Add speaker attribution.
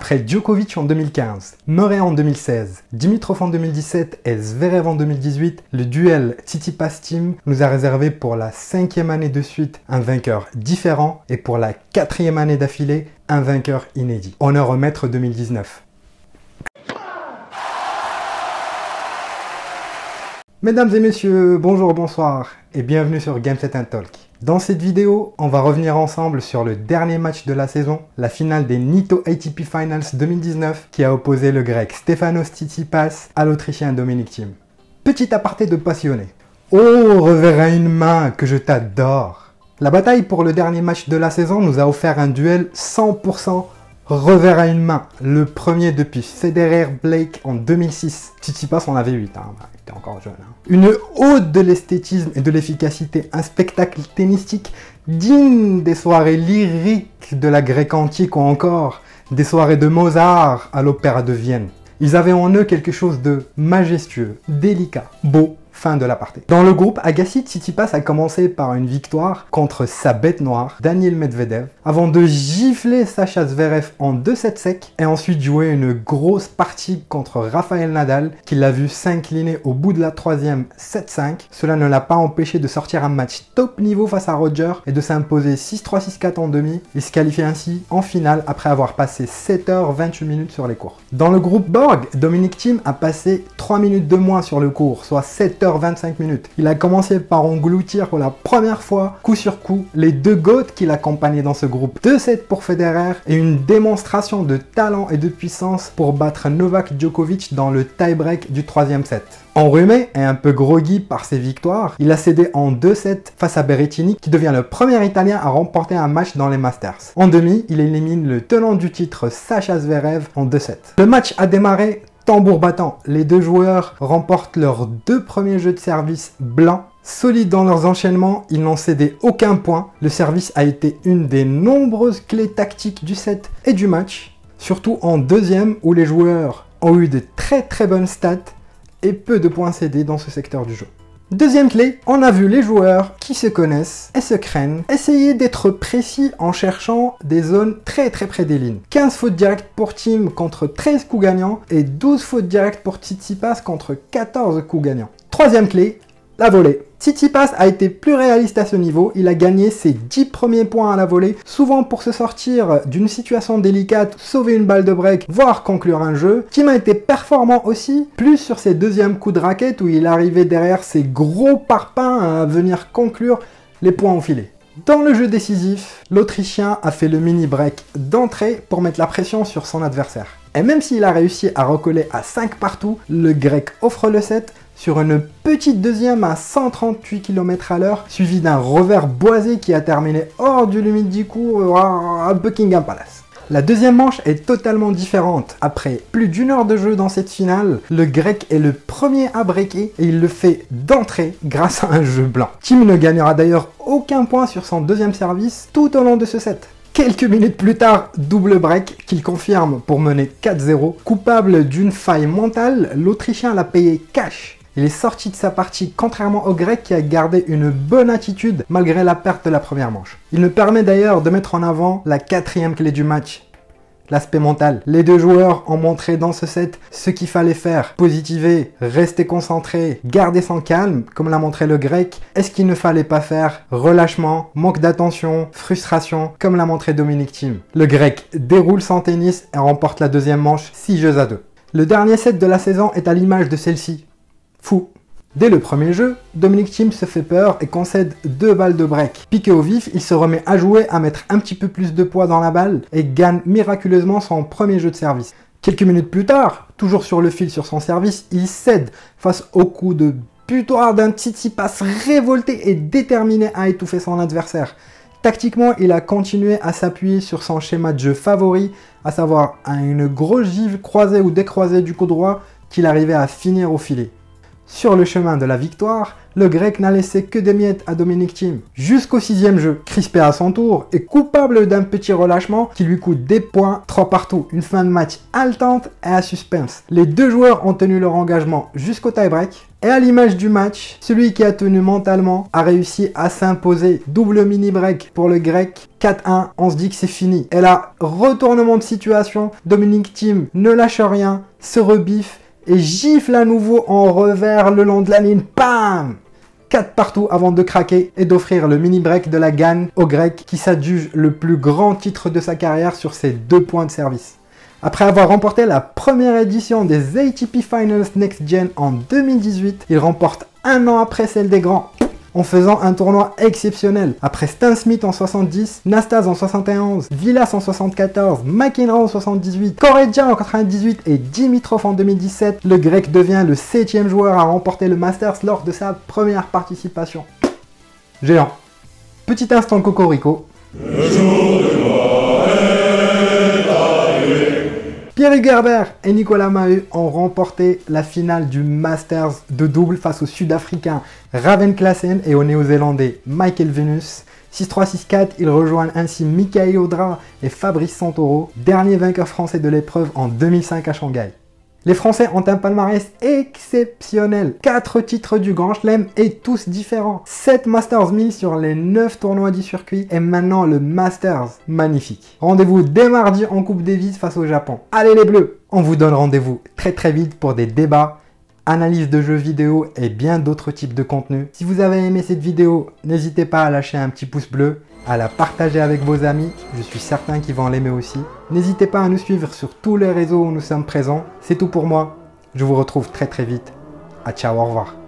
Speaker 1: Après Djokovic en 2015, Murray en 2016, Dimitrov en 2017 et Zverev en 2018, le duel Tsitsipas Team nous a réservé pour la cinquième année de suite un vainqueur différent et pour la quatrième année d'affilée un vainqueur inédit. Honneur au maître 2019. Mesdames et messieurs, bonjour, bonsoir et bienvenue sur Game Set Talk. Dans cette vidéo, on va revenir ensemble sur le dernier match de la saison, la finale des Nito ATP Finals 2019 qui a opposé le grec Stefanos Tsitsipas à l'Autrichien Dominic Thiem. Petit aparté de passionné. Oh, reverra une main que je t'adore. La bataille pour le dernier match de la saison nous a offert un duel 100% revers à une main. Le premier depuis Federer Blake en 2006. Tsitsipas en avait 8, hein. il était encore jeune. Hein. Une ode de l'esthétisme et de l'efficacité, un spectacle tennistique digne des soirées lyriques de la Grèce antique ou encore des soirées de Mozart à l'Opéra de Vienne. Ils avaient en eux quelque chose de majestueux, délicat, beau, Fin de l'aparté. Dans le groupe, Agassi Tsitsipas a commencé par une victoire contre sa bête noire, Daniel Medvedev, avant de gifler Sacha Zverev en 2-7 sec et ensuite jouer une grosse partie contre Rafael Nadal qui l'a vu s'incliner au bout de la troisième 7-5. Cela ne l'a pas empêché de sortir un match top niveau face à Roger et de s'imposer 6-3, 6-4 en demi et se qualifier ainsi en finale après avoir passé 7h28 minutes sur les cours. Dans le groupe Borg, Dominic Thiem a passé 3 minutes de moins sur le cours, soit 7h 25 minutes. Il a commencé par engloutir pour la première fois, coup sur coup, les deux goats qui l'accompagnaient dans ce groupe. 2-7 pour Federer et une démonstration de talent et de puissance pour battre Novak Djokovic dans le tie-break du troisième set. Enrhumé et un peu groggy par ses victoires, il a cédé en 2-7 face à Berrettini qui devient le premier Italien à remporter un match dans les Masters. En demi, il élimine le tenant du titre Sacha Zverev en 2-7. Le match a démarré Tambour battant, les deux joueurs remportent leurs deux premiers jeux de service blancs. Solides dans leurs enchaînements, ils n'ont cédé aucun point. Le service a été une des nombreuses clés tactiques du set et du match. Surtout en deuxième où les joueurs ont eu de très très bonnes stats et peu de points cédés dans ce secteur du jeu. Deuxième clé, on a vu les joueurs qui se connaissent et se craignent essayer d'être précis en cherchant des zones très très près des lignes. 15 fautes directes pour Team contre 13 coups gagnants et 12 fautes directes pour Tsitsipas contre 14 coups gagnants. Troisième clé, la volée. Tsitsipas a été plus réaliste à ce niveau, il a gagné ses 10 premiers points à la volée, souvent pour se sortir d'une situation délicate, sauver une balle de break, voire conclure un jeu. Tim a été performant aussi, plus sur ses deuxièmes coups de raquette où il arrivait derrière ses gros parpaings à venir conclure les points filet. Dans le jeu décisif, l'Autrichien a fait le mini break d'entrée pour mettre la pression sur son adversaire. Et même s'il a réussi à recoller à 5 partout, le grec offre le set sur une petite deuxième à 138 km à l'heure, suivi d'un revers boisé qui a terminé hors du limite du cours à Buckingham Palace. La deuxième manche est totalement différente. Après plus d'une heure de jeu dans cette finale, le grec est le premier à breaker et il le fait d'entrée grâce à un jeu blanc. Tim ne gagnera d'ailleurs aucun point sur son deuxième service tout au long de ce set. Quelques minutes plus tard, double break qu'il confirme pour mener 4-0. Coupable d'une faille mentale, l'Autrichien l'a payé cash il est sorti de sa partie contrairement au grec qui a gardé une bonne attitude malgré la perte de la première manche. Il me permet d'ailleurs de mettre en avant la quatrième clé du match, l'aspect mental. Les deux joueurs ont montré dans ce set ce qu'il fallait faire. Positiver, rester concentré, garder son calme, comme l'a montré le grec. est ce qu'il ne fallait pas faire relâchement, manque d'attention, frustration, comme l'a montré Dominic Thiem. Le grec déroule son tennis et remporte la deuxième manche 6 jeux à 2. Le dernier set de la saison est à l'image de celle-ci. Fou. Dès le premier jeu, Dominic Thiem se fait peur et concède deux balles de break. Piqué au vif, il se remet à jouer, à mettre un petit peu plus de poids dans la balle et gagne miraculeusement son premier jeu de service. Quelques minutes plus tard, toujours sur le fil sur son service, il cède face au coup de butoir d'un passe révolté et déterminé à étouffer son adversaire. Tactiquement, il a continué à s'appuyer sur son schéma de jeu favori, à savoir une grosse gifle croisée ou décroisée du coup droit qu'il arrivait à finir au filet. Sur le chemin de la victoire, le grec n'a laissé que des miettes à Dominic Thiem. Jusqu'au sixième jeu, crispé à son tour et coupable d'un petit relâchement qui lui coûte des points, trois partout. Une fin de match haletante et à suspense. Les deux joueurs ont tenu leur engagement jusqu'au tie-break. Et à l'image du match, celui qui a tenu mentalement a réussi à s'imposer. Double mini-break pour le grec. 4-1, on se dit que c'est fini. Et là, retournement de situation, Dominic Thiem ne lâche rien, se rebiffe et gifle à nouveau en revers le long de la ligne. Pam 4 partout avant de craquer et d'offrir le mini break de la Gann au grec qui s'adjuge le plus grand titre de sa carrière sur ses deux points de service. Après avoir remporté la première édition des ATP Finals Next Gen en 2018, il remporte un an après celle des grands en faisant un tournoi exceptionnel. Après Stan Smith en 70, Nastase en 71, Villas en 74, McEnroe en 78, Correggia en 98 et Dimitrov en 2017, le grec devient le septième joueur à remporter le Masters lors de sa première participation. Géant. Petit instant cocorico. Pierre Gerber et Nicolas Maheu ont remporté la finale du Masters de double face au Sud-Africain Raven Klassen et au Néo-Zélandais Michael Venus. 6-3-6-4, ils rejoignent ainsi Michael Audra et Fabrice Santoro, dernier vainqueur français de l'épreuve en 2005 à Shanghai. Les Français ont un palmarès exceptionnel. 4 titres du Grand Chelem et tous différents. 7 Masters 1000 sur les 9 tournois du circuit et maintenant le Masters. Magnifique. Rendez-vous dès mardi en Coupe Davis face au Japon. Allez les Bleus On vous donne rendez-vous très très vite pour des débats, analyses de jeux vidéo et bien d'autres types de contenus. Si vous avez aimé cette vidéo, n'hésitez pas à lâcher un petit pouce bleu à la partager avec vos amis, je suis certain qu'ils vont l'aimer aussi. N'hésitez pas à nous suivre sur tous les réseaux où nous sommes présents. C'est tout pour moi, je vous retrouve très très vite. A ciao, au revoir.